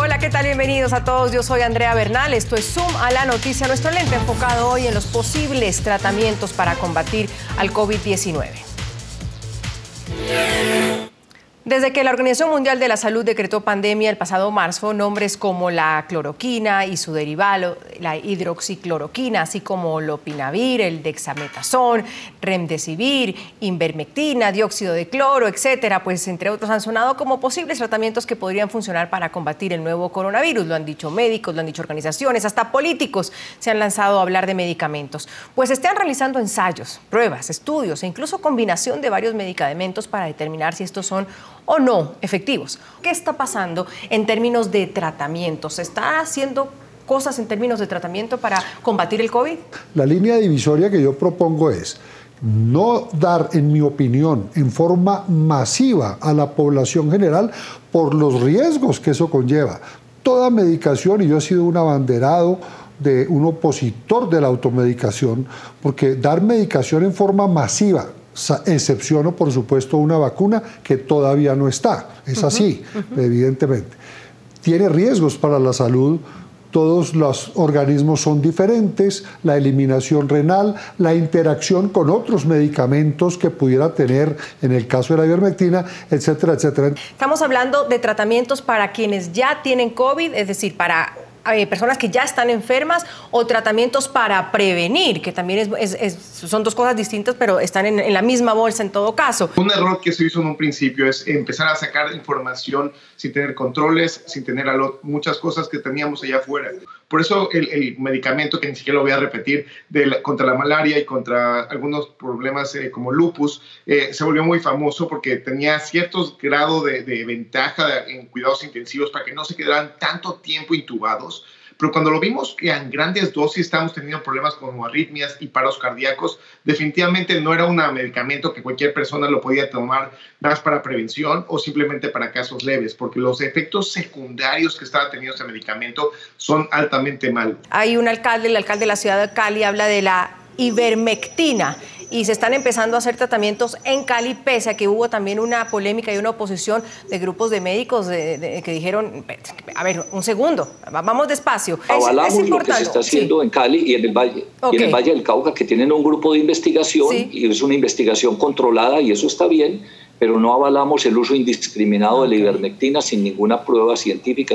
Hola, ¿qué tal? Bienvenidos a todos. Yo soy Andrea Bernal. Esto es Zoom a la noticia. Nuestro lente enfocado hoy en los posibles tratamientos para combatir al COVID-19. Desde que la Organización Mundial de la Salud decretó pandemia el pasado marzo, nombres como la cloroquina y su derivado, la hidroxicloroquina, así como lopinavir, el dexametasón, remdesivir, invermectina, dióxido de cloro, etcétera, pues entre otros han sonado como posibles tratamientos que podrían funcionar para combatir el nuevo coronavirus. Lo han dicho médicos, lo han dicho organizaciones, hasta políticos se han lanzado a hablar de medicamentos. Pues están realizando ensayos, pruebas, estudios e incluso combinación de varios medicamentos para determinar si estos son o no efectivos. ¿Qué está pasando en términos de tratamiento? ¿Se está haciendo cosas en términos de tratamiento para combatir el COVID? La línea divisoria que yo propongo es no dar, en mi opinión, en forma masiva a la población general por los riesgos que eso conlleva. Toda medicación, y yo he sido un abanderado de un opositor de la automedicación, porque dar medicación en forma masiva excepciono, por supuesto, una vacuna que todavía no está. Es así, evidentemente. Tiene riesgos para la salud. Todos los organismos son diferentes, la eliminación renal, la interacción con otros medicamentos que pudiera tener en el caso de la ivermectina, etcétera, etcétera. Estamos hablando de tratamientos para quienes ya tienen COVID, es decir, para eh, personas que ya están enfermas o tratamientos para prevenir, que también son dos cosas distintas, pero están en, la misma bolsa en todo caso. Un error que se hizo en un principio es empezar a sacar información sin tener controles, sin tener muchas cosas que teníamos allá afuera. Por eso el, medicamento, que ni siquiera lo voy a repetir, de contra la malaria y contra algunos problemas eh, como lupus, eh, se volvió muy famoso porque tenía ciertos grados de, de ventaja en cuidados intensivos para que no se quedaran tanto tiempo intubados pero cuando lo vimos que en grandes dosis estamos teniendo problemas como arritmias y paros cardíacos, definitivamente no era un medicamento que cualquier persona lo podía tomar más para prevención o simplemente para casos leves, porque los efectos secundarios que estaba teniendo ese medicamento son altamente malos. Hay un alcalde, el alcalde de la ciudad de Cali habla de la ivermectina y se están empezando a hacer tratamientos en Cali, pese a que hubo también una polémica y una oposición de grupos de médicos que dijeron, a ver, un segundo, vamos despacio. Avalamos lo que se está haciendo en Cali y en el Valle, y en el Valle del Cauca, que tienen un grupo de investigación y es una investigación controlada y eso está bien, pero no avalamos el uso indiscriminado de la ivermectina sin ninguna prueba científica.